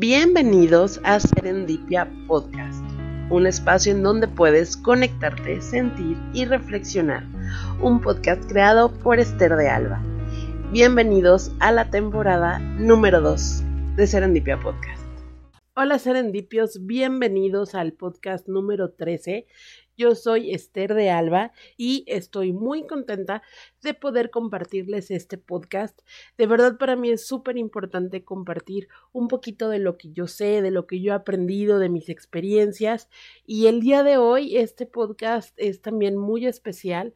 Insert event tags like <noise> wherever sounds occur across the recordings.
Bienvenidos a Serendipia Podcast, un espacio en donde puedes conectarte, sentir y reflexionar. Un podcast creado por Esther de Alba. Bienvenidos a la temporada número 2 de Serendipia Podcast. Hola Serendipios, bienvenidos al podcast número 13. Yo soy Esther de Alba y estoy muy contenta de poder compartirles este podcast. De verdad para mí es súper importante compartir un poquito de lo que yo sé, de lo que yo he aprendido, de mis experiencias. Y el día de hoy este podcast es también muy especial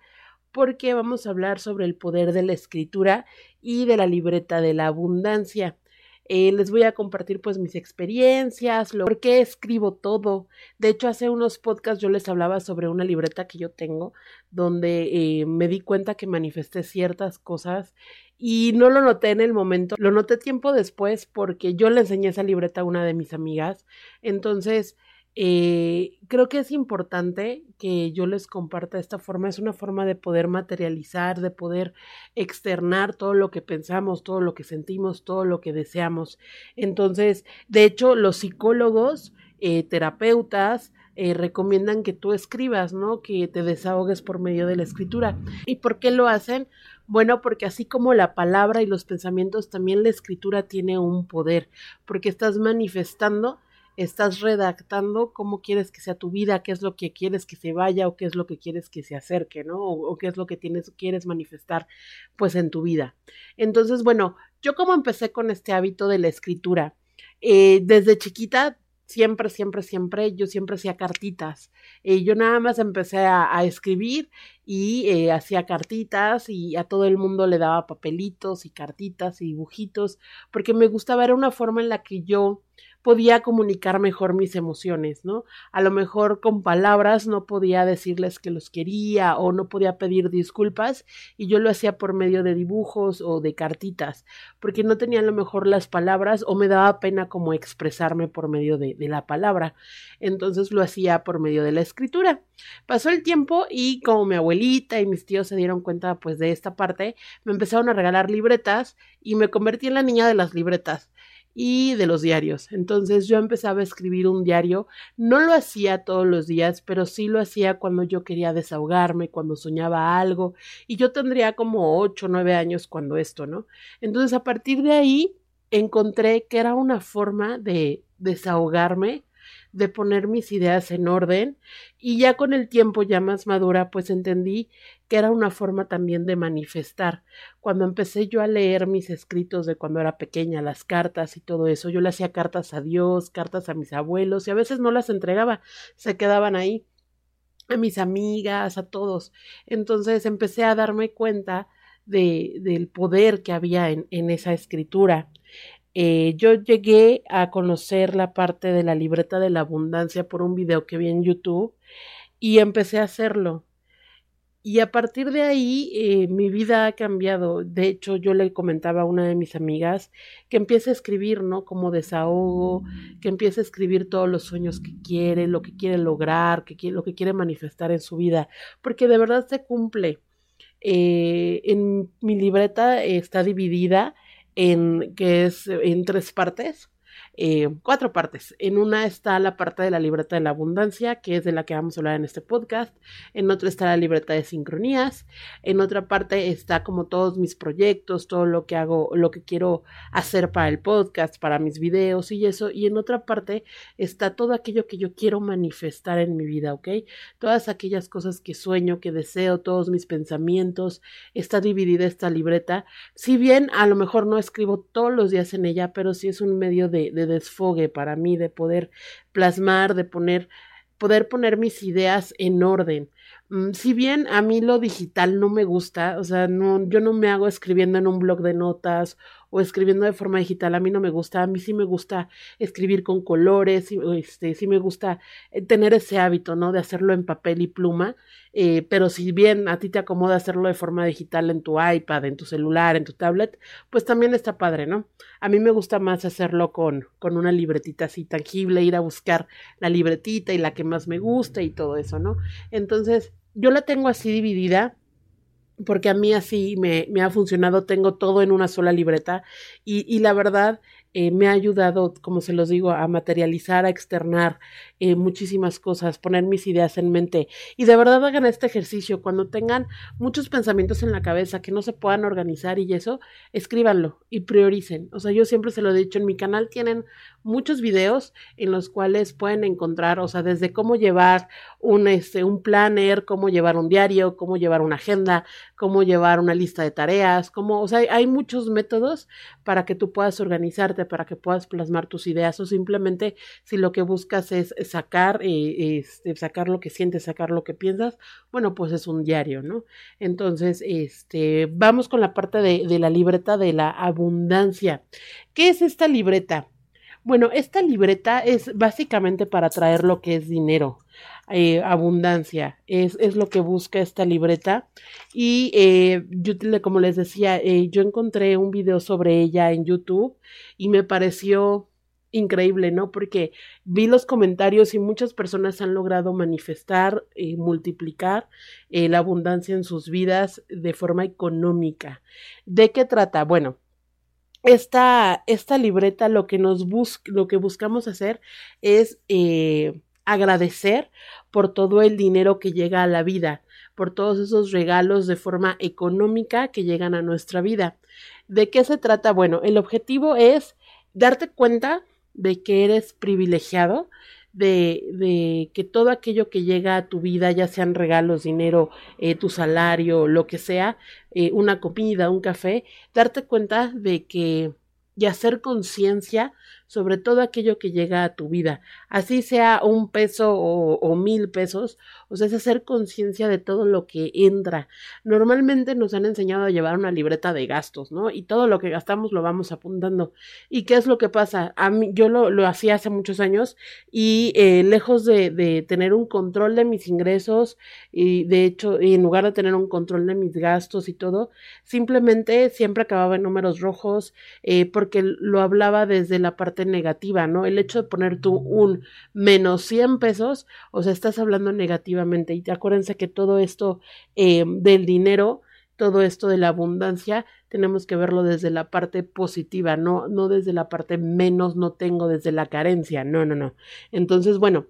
porque vamos a hablar sobre el poder de la escritura y de la libreta de la abundancia. Eh, les voy a compartir pues mis experiencias, por qué escribo todo. De hecho, hace unos podcasts yo les hablaba sobre una libreta que yo tengo, donde eh, me di cuenta que manifesté ciertas cosas y no lo noté en el momento, lo noté tiempo después porque yo le enseñé esa libreta a una de mis amigas. Entonces, eh, creo que es importante que yo les comparta esta forma. Es una forma de poder materializar, de poder externar todo lo que pensamos, todo lo que sentimos, todo lo que deseamos. Entonces, de hecho, los psicólogos, eh, terapeutas, eh, recomiendan que tú escribas, ¿no? Que te desahogues por medio de la escritura. ¿Y por qué lo hacen? Bueno, porque así como la palabra y los pensamientos, también la escritura tiene un poder, porque estás manifestando estás redactando cómo quieres que sea tu vida, qué es lo que quieres que se vaya o qué es lo que quieres que se acerque, ¿no? O, qué es lo que tienes, quieres manifestar, pues, en tu vida. Entonces, bueno, yo como empecé con este hábito de la escritura, eh, desde chiquita siempre, siempre, siempre, yo siempre hacía cartitas. Eh, yo nada más empecé a, escribir y eh, hacía cartitas y a todo el mundo le daba papelitos y cartitas y dibujitos, porque me gustaba, era una forma en la que yo podía comunicar mejor mis emociones, ¿no? A lo mejor con palabras no podía decirles que los quería o no podía pedir disculpas y yo lo hacía por medio de dibujos o de cartitas, porque no tenía a lo mejor las palabras o me daba pena como expresarme por medio de, la palabra. Entonces lo hacía por medio de la escritura. Pasó el tiempo y como mi abuelita y mis tíos se dieron cuenta pues de esta parte, me empezaron a regalar libretas y me convertí en la niña de las libretas y de los diarios. Entonces yo empezaba a escribir un diario. No lo hacía todos los días, pero sí lo hacía cuando yo quería desahogarme, cuando soñaba algo. Y yo tendría como ocho o nueve años cuando esto, ¿no? Entonces a partir de ahí encontré que era una forma de desahogarme de poner mis ideas en orden y ya con el tiempo ya más madura pues entendí que era una forma también de manifestar. Cuando empecé yo a leer mis escritos de cuando era pequeña, las cartas y todo eso, yo le hacía cartas a Dios, cartas a mis abuelos y a veces no las entregaba, se quedaban ahí a mis amigas, a todos. Entonces empecé a darme cuenta de, del poder que había en, en esa escritura. Eh, yo llegué a conocer la parte de la libreta de la abundancia por un video que vi en YouTube y empecé a hacerlo. Y a partir de ahí eh, mi vida ha cambiado. De hecho, yo le comentaba a una de mis amigas que empiece a escribir, ¿no? Como desahogo, que empiece a escribir todos los sueños que quiere, lo que quiere lograr, que lo que quiere manifestar en su vida, porque de verdad se cumple. Eh, en mi libreta está dividida en, que es en tres partes. Eh, cuatro partes. En una está la parte de la libreta de la abundancia, que es de la que vamos a hablar en este podcast. En otra está la libreta de sincronías. En otra parte está como todos mis proyectos, todo lo que hago, lo que quiero hacer para el podcast, para mis videos y eso. Y en otra parte está todo aquello que yo quiero manifestar en mi vida, ¿ok? Todas aquellas cosas que sueño, que deseo, todos mis pensamientos. Está dividida esta libreta. Si bien a lo mejor no escribo todos los días en ella, pero sí es un medio de desfogue para mí, de poder plasmar, de poner, poder poner mis ideas en orden. Mm, si bien a mí lo digital no me gusta, o sea, no, yo no me hago escribiendo en un blog de notas o escribiendo de forma digital, a mí no me gusta, a mí sí me gusta escribir con colores, este, sí me gusta eh, tener ese hábito, ¿no? De hacerlo en papel y pluma, eh, pero si bien a ti te acomoda hacerlo de forma digital en tu iPad, en tu celular, en tu tablet, pues también está padre, ¿no? A mí me gusta más hacerlo con, con una libretita así tangible, ir a buscar la libretita y la que más me gusta y todo eso, ¿no? Entonces, yo la tengo así dividida porque a mí así me, me, ha funcionado, tengo todo en una sola libreta y, y la verdad eh, me ha ayudado, como se los digo, a materializar, a externar eh, muchísimas cosas, poner mis ideas en mente. Y de verdad hagan este ejercicio. Cuando tengan muchos pensamientos en la cabeza que no se puedan organizar y eso, escríbanlo y prioricen. O sea, yo siempre se lo he dicho, en mi canal tienen muchos videos en los cuales pueden encontrar, o sea, desde cómo llevar un, este, un planner, cómo llevar un diario, cómo llevar una agenda, cómo llevar una lista de tareas, cómo, o sea, hay muchos métodos para que tú puedas organizarte para que puedas plasmar tus ideas o simplemente si lo que buscas es sacar, eh, este, sacar lo que sientes, sacar lo que piensas, bueno, pues es un diario, ¿no? Entonces, este, vamos con la parte de, de la libreta de la abundancia. ¿Qué es esta libreta? Bueno, esta libreta es básicamente para traer lo que es dinero, eh, abundancia, es, es, lo que busca esta libreta. Y eh, yo, como les decía, eh, yo encontré un video sobre ella en YouTube y me pareció increíble, ¿no? Porque vi los comentarios y muchas personas han logrado manifestar y multiplicar la abundancia en sus vidas de forma económica. ¿De qué trata? Bueno, esta, esta libreta lo que nos lo que buscamos hacer es eh, agradecer por todo el dinero que llega a la vida, por todos esos regalos de forma económica que llegan a nuestra vida. ¿De qué se trata? Bueno, el objetivo es darte cuenta de que eres privilegiado, de, de, que todo aquello que llega a tu vida, ya sean regalos, dinero, eh, tu salario, lo que sea, eh, una comida, un café, darte cuenta de que y hacer conciencia sobre todo aquello que llega a tu vida, así sea un peso o, mil pesos, o sea, es hacer conciencia de todo lo que entra. Normalmente nos han enseñado a llevar una libreta de gastos, ¿no? Y todo lo que gastamos lo vamos apuntando. ¿Y qué es lo que pasa? A mí, yo lo, lo hacía hace muchos años y eh, lejos de, de, tener un control de mis ingresos y de hecho, en lugar de tener un control de mis gastos y todo, simplemente siempre acababa en números rojos eh, porque lo hablaba desde la parte negativa, ¿no? El hecho de poner tú un menos 100 pesos, o sea, estás hablando negativamente. Y acuérdense que todo esto eh, del dinero, todo esto de la abundancia, tenemos que verlo desde la parte positiva, no, no desde la parte menos no tengo, desde la carencia, no, no, no. Entonces, bueno,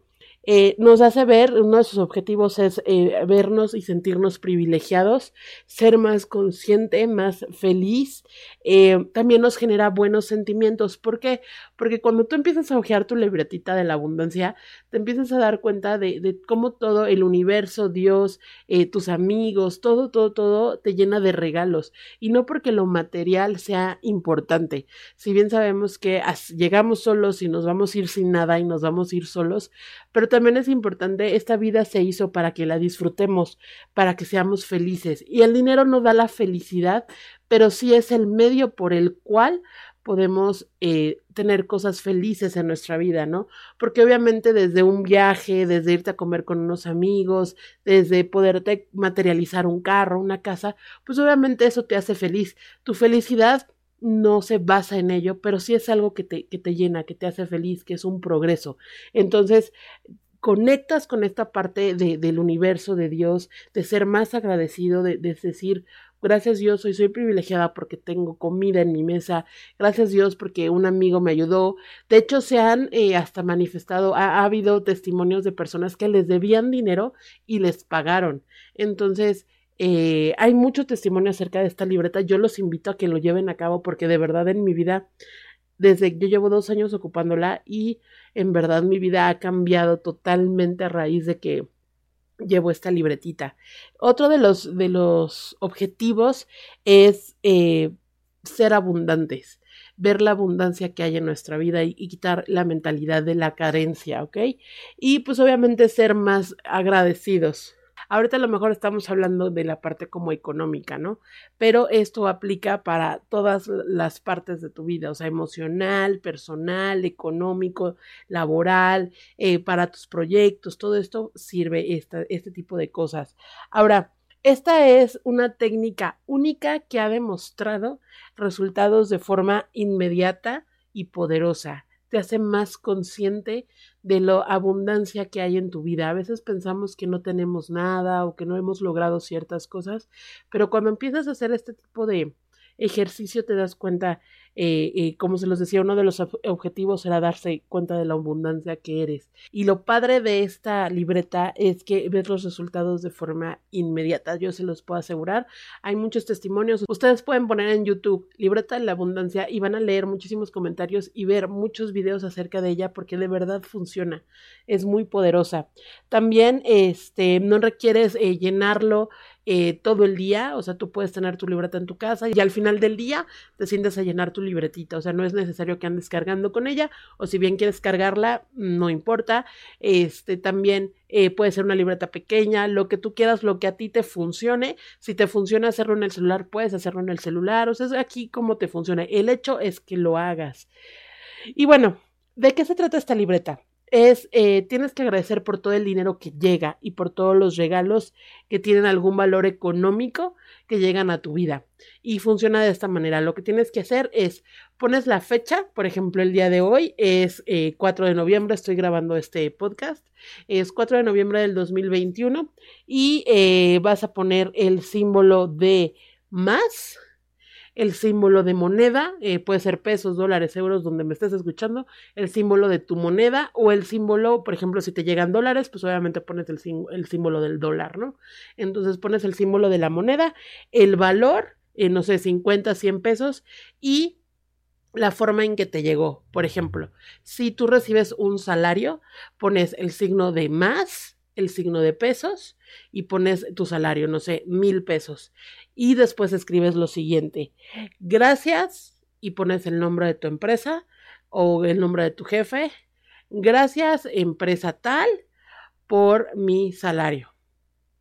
eh, nos hace ver, uno de sus objetivos es eh, vernos y sentirnos privilegiados, ser más consciente, más feliz, eh, también nos genera buenos sentimientos. ¿Por qué? Porque cuando tú empiezas a ojear tu libretita de la abundancia, te empiezas a dar cuenta de, cómo todo el universo, Dios, tus amigos, todo, todo, todo te llena de regalos. Y no porque lo material sea importante. Si bien sabemos que llegamos solos y nos vamos a ir sin nada y nos vamos a ir solos, pero también es importante, esta vida se hizo para que la disfrutemos, para que seamos felices. Y el dinero no da la felicidad, pero sí es el medio por el cual podemos eh, tener cosas felices en nuestra vida, ¿no? Porque obviamente desde un viaje, desde irte a comer con unos amigos, desde poderte materializar un carro, una casa, pues obviamente eso te hace feliz. Tu felicidad no se basa en ello, pero sí es algo que te, que te llena, que te hace feliz, que es un progreso. Entonces, conectas con esta parte de, del universo de Dios, de ser más agradecido, de, decir, gracias Dios, soy, soy privilegiada porque tengo comida en mi mesa, gracias Dios porque un amigo me ayudó. De hecho, se han eh, hasta manifestado, ha, ha, habido testimonios de personas que les debían dinero y les pagaron. Entonces, eh, hay mucho testimonio acerca de esta libreta. Yo los invito a que lo lleven a cabo porque de verdad en mi vida desde yo llevo dos años ocupándola y en verdad mi vida ha cambiado totalmente a raíz de que llevo esta libretita. Otro de los, de los objetivos es eh, ser abundantes, ver la abundancia que hay en nuestra vida y, y, quitar la mentalidad de la carencia, ¿ok? Y pues obviamente ser más agradecidos. Ahorita a lo mejor estamos hablando de la parte como económica, ¿no? Pero esto aplica para todas las partes de tu vida, o sea, emocional, personal, económico, laboral, eh, para tus proyectos, todo esto sirve esta, este tipo de cosas. Ahora, esta es una técnica única que ha demostrado resultados de forma inmediata y poderosa te hace más consciente de la abundancia que hay en tu vida. A veces pensamos que no tenemos nada o que no hemos logrado ciertas cosas, pero cuando empiezas a hacer este tipo de ejercicio te das cuenta eh, eh, como se los decía, uno de los objetivos era darse cuenta de la abundancia que eres. Y lo padre de esta libreta es que ves los resultados de forma inmediata, yo se los puedo asegurar. Hay muchos testimonios. Ustedes pueden poner en YouTube libreta de la abundancia y van a leer muchísimos comentarios y ver muchos videos acerca de ella porque de verdad funciona. Es muy poderosa. También este, no requieres eh, llenarlo eh, todo el día, o sea, tú puedes tener tu libreta en tu casa y al final del día te sientes a llenar tu libretita, o sea, no es necesario que andes cargando con ella, o si bien quieres cargarla, no importa, este también eh, puede ser una libreta pequeña, lo que tú quieras, lo que a ti te funcione, si te funciona hacerlo en el celular, puedes hacerlo en el celular, o sea, es aquí cómo te funciona, el hecho es que lo hagas. Y bueno, ¿de qué se trata esta libreta? Es, eh, tienes que agradecer por todo el dinero que llega y por todos los regalos que tienen algún valor económico que llegan a tu vida. Y funciona de esta manera. Lo que tienes que hacer es, pones la fecha, por ejemplo, el día de hoy es 4 eh, de noviembre, estoy grabando este podcast, es 4 de noviembre del 2021 y eh, vas a poner el símbolo de más el símbolo de moneda, eh, puede ser pesos, dólares, euros, donde me estés escuchando, el símbolo de tu moneda o el símbolo, por ejemplo, si te llegan dólares, pues obviamente pones el, el símbolo del dólar, ¿no? Entonces pones el símbolo de la moneda, el valor, eh, no sé, 50, 100 pesos y la forma en que te llegó. Por ejemplo, si tú recibes un salario, pones el signo de más, el signo de pesos y pones tu salario, no sé, mil pesos y después escribes lo siguiente, gracias y pones el nombre de tu empresa o el nombre de tu jefe, gracias empresa tal por mi salario.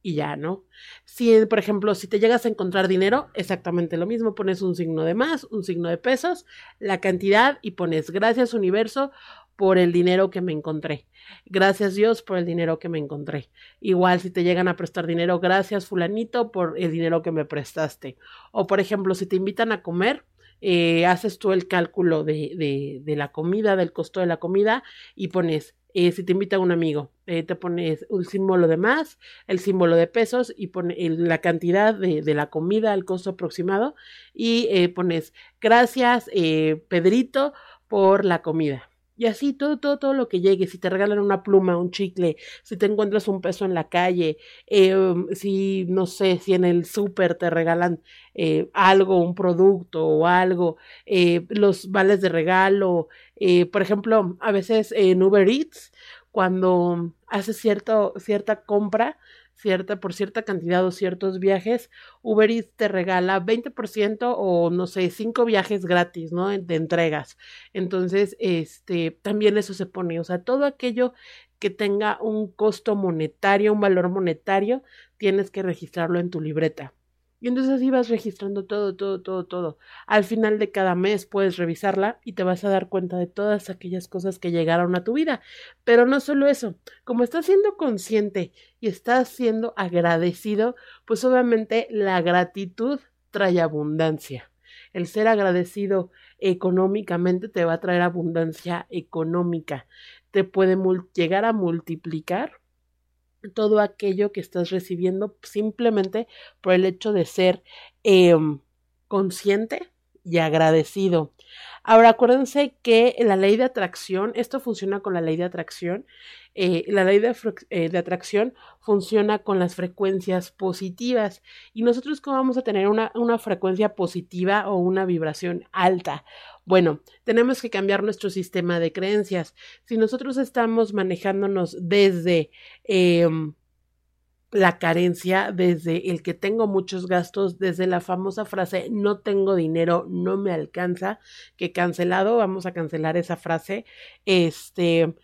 Y ya, ¿no? Si, por ejemplo, si te llegas a encontrar dinero, exactamente lo mismo, pones un signo de más, un signo de pesos, la cantidad y pones gracias universo por el dinero que me encontré. Gracias Dios por el dinero que me encontré. Igual si te llegan a prestar dinero, gracias fulanito por el dinero que me prestaste. O por ejemplo, si te invitan a comer, eh, haces tú el cálculo de, de, de, la comida, del costo de la comida y pones, eh, si te invita un amigo, eh, te pones un símbolo de más, el símbolo de pesos y pones la cantidad de, de, la comida, el costo aproximado y pones gracias Pedrito por la comida y así todo, todo, todo lo que llegue, si te regalan una pluma, un chicle, si te encuentras un peso en la calle, eh, si, no sé, si en el súper te regalan eh, algo, un producto o algo, eh, los vales de regalo, por ejemplo, a veces en Uber Eats, cuando haces cierto, cierta compra, cierta, por cierta cantidad o ciertos viajes, Uber Eats te regala 20% o no sé, cinco viajes gratis, ¿no? De entregas. Entonces, este, también eso se pone, o sea, todo aquello que tenga un costo monetario, un valor monetario, tienes que registrarlo en tu libreta. Y entonces así vas registrando todo, todo, todo, todo. Al final de cada mes puedes revisarla y te vas a dar cuenta de todas aquellas cosas que llegaron a tu vida. Pero no solo eso, como estás siendo consciente y estás siendo agradecido, pues obviamente la gratitud trae abundancia. El ser agradecido económicamente te va a traer abundancia económica. Te puede llegar a multiplicar todo aquello que estás recibiendo simplemente por el hecho de ser em, consciente y agradecido. Ahora, acuérdense que la ley de atracción, esto funciona con la ley de atracción, eh, la ley de, eh, de, atracción funciona con las frecuencias positivas y nosotros cómo vamos a tener una, una frecuencia positiva o una vibración alta. Bueno, tenemos que cambiar nuestro sistema de creencias. Si nosotros estamos manejándonos desde eh, la carencia, desde el que tengo muchos gastos, desde la famosa frase no tengo dinero, no me alcanza, que cancelado, vamos a cancelar esa frase, este,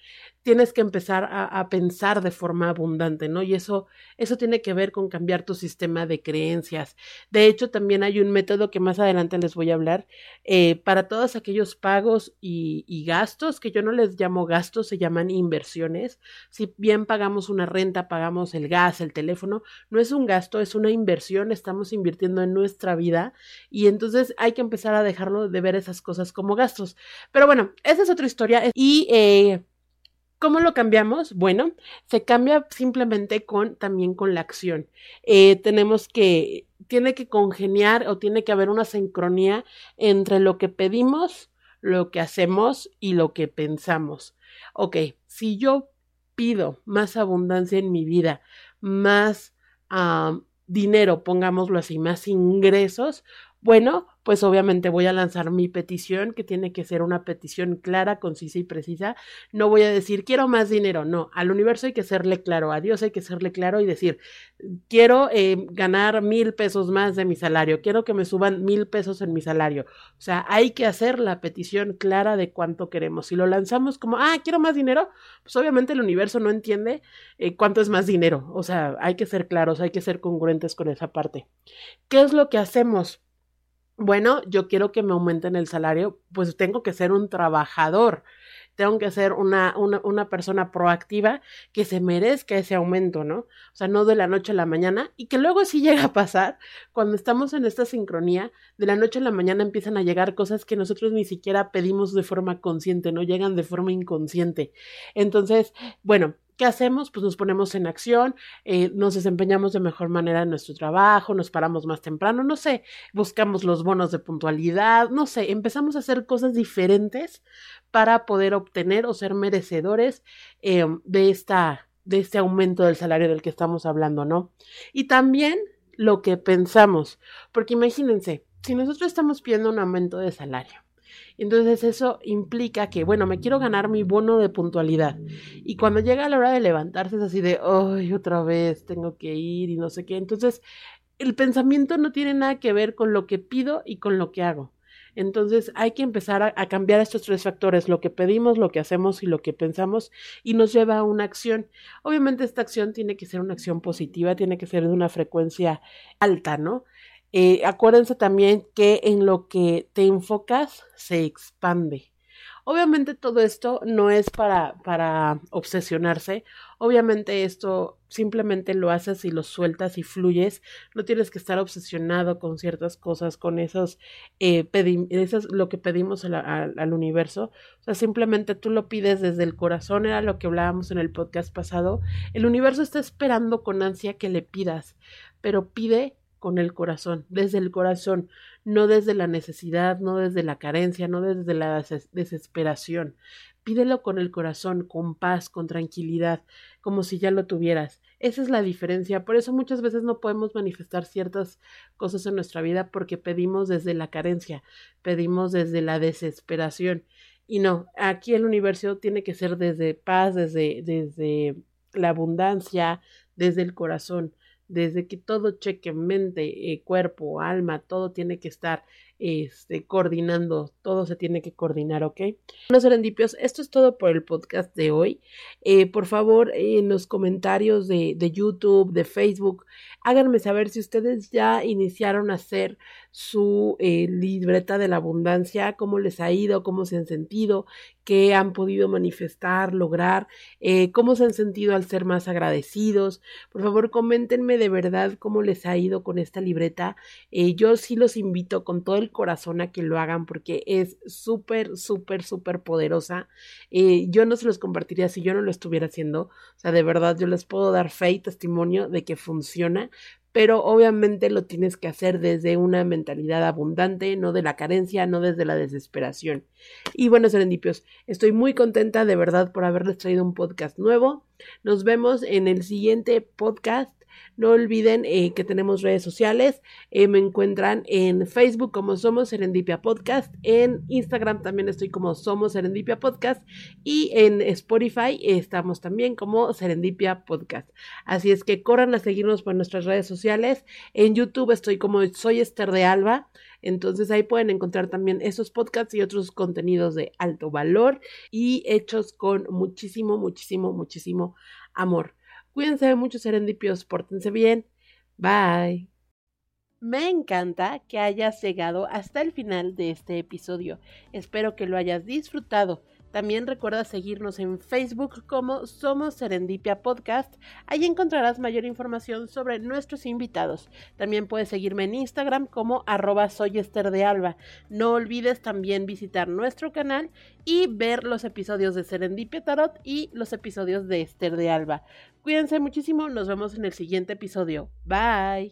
tienes que empezar a, pensar de forma abundante, ¿no? Y eso, eso tiene que ver con cambiar tu sistema de creencias. De hecho, también hay un método que más adelante les voy a hablar eh, para todos aquellos pagos y, y, gastos, que yo no les llamo gastos, se llaman inversiones. Si bien pagamos una renta, pagamos el gas, el teléfono, no es un gasto, es una inversión, estamos invirtiendo en nuestra vida y entonces hay que empezar a dejarlo de ver esas cosas como gastos. Pero bueno, esa es otra historia y... Eh, ¿Cómo lo cambiamos? Bueno, se cambia simplemente con también con la acción. Eh, tenemos que, tiene que congeniar o tiene que haber una sincronía entre lo que pedimos, lo que hacemos y lo que pensamos. Ok, si yo pido más abundancia en mi vida, más dinero, pongámoslo así, más ingresos, bueno, pues obviamente voy a lanzar mi petición, que tiene que ser una petición clara, concisa y precisa. No voy a decir, quiero más dinero, no, al universo hay que serle claro, a Dios hay que serle claro y decir, quiero eh, ganar mil pesos más de mi salario, quiero que me suban mil pesos en mi salario. O sea, hay que hacer la petición clara de cuánto queremos. Si lo lanzamos como, ah, quiero más dinero, pues obviamente el universo no entiende eh, cuánto es más dinero. O sea, hay que ser claros, hay que ser congruentes con esa parte. ¿Qué es lo que hacemos? Bueno, yo quiero que me aumenten el salario, pues tengo que ser un trabajador, tengo que ser una, una, persona proactiva que se merezca ese aumento, ¿no? O sea, no de la noche a la mañana y que luego sí <laughs> llega a pasar, cuando estamos en esta sincronía, de la noche a la mañana empiezan a llegar cosas que nosotros ni siquiera pedimos de forma consciente, no llegan de forma inconsciente. Entonces, bueno, ¿Qué hacemos? Pues nos ponemos en acción, eh, nos desempeñamos de mejor manera en nuestro trabajo, nos paramos más temprano, no sé, buscamos los bonos de puntualidad, no sé, empezamos a hacer cosas diferentes para poder obtener o ser merecedores eh, de, esta, de este aumento del salario del que estamos hablando, ¿no? Y también lo que pensamos, porque imagínense, si nosotros estamos pidiendo un aumento de salario, entonces eso implica que, bueno, me quiero ganar mi bono de puntualidad. Y cuando llega la hora de levantarse es así de, ay, otra vez tengo que ir y no sé qué. Entonces, el pensamiento no tiene nada que ver con lo que pido y con lo que hago. Entonces hay que empezar a, a, cambiar estos tres factores, lo que pedimos, lo que hacemos y lo que pensamos, y nos lleva a una acción. Obviamente esta acción tiene que ser una acción positiva, tiene que ser de una frecuencia alta, ¿no? Eh, acuérdense también que en lo que te enfocas se expande. Obviamente todo esto no es para, para obsesionarse. Obviamente esto simplemente lo haces y lo sueltas y fluyes. No tienes que estar obsesionado con ciertas cosas, con esos, eh, lo que pedimos al universo. O sea, simplemente tú lo pides desde el corazón, era lo que hablábamos en el podcast pasado. El universo está esperando con ansia que le pidas, pero pide con el corazón, desde el corazón, no desde la necesidad, no desde la carencia, no desde la desesperación. Pídelo con el corazón, con paz, con tranquilidad, como si ya lo tuvieras. Esa es la diferencia. Por eso muchas veces no podemos manifestar ciertas cosas en nuestra vida porque pedimos desde la carencia, pedimos desde la desesperación. Y no, aquí el universo tiene que ser desde paz, desde, desde la abundancia, desde el corazón desde que todo cheque mente, eh, cuerpo, alma, todo tiene que estar este, coordinando, todo se tiene que coordinar, ¿ok? Bueno, serendipios, esto es todo por el podcast de hoy. Eh, por favor, en los comentarios de, de YouTube, de Facebook, háganme saber si ustedes ya iniciaron a hacer su eh, libreta de la abundancia, cómo les ha ido, cómo se han sentido, qué han podido manifestar, lograr, eh, cómo se han sentido al ser más agradecidos. Por favor, coméntenme de verdad cómo les ha ido con esta libreta. Yo sí los invito con todo el corazón a que lo hagan porque es súper, súper, súper poderosa. yo no se los compartiría si yo no lo estuviera haciendo. O sea, de verdad, yo les puedo dar fe y testimonio de que funciona pero obviamente lo tienes que hacer desde una mentalidad abundante, no de la carencia, no desde la desesperación. Y bueno, serendipios, estoy muy contenta de verdad por haberles traído un podcast nuevo. Nos vemos en el siguiente podcast no olviden eh, que tenemos redes sociales. Eh, me encuentran en Facebook como Somos Serendipia Podcast. En Instagram también estoy como Somos Serendipia Podcast. Y en Spotify estamos también como Serendipia Podcast. Así es que corran a seguirnos por nuestras redes sociales. En YouTube estoy como Soy Esther de Alba. Entonces ahí pueden encontrar también esos podcasts y otros contenidos de alto valor y hechos con muchísimo, muchísimo, muchísimo amor. Cuídense mucho, serendipios, pórtense bien. Bye. Me encanta que hayas llegado hasta el final de este episodio. Espero que lo hayas disfrutado. También recuerda seguirnos en Facebook como Somos Serendipia Podcast. Ahí encontrarás mayor información sobre nuestros invitados. También puedes seguirme en Instagram como arroba. No olvides también visitar nuestro canal y ver los episodios de Serendipia Tarot y los episodios de Esther de Alba. Cuídense muchísimo, nos vemos en el siguiente episodio. Bye.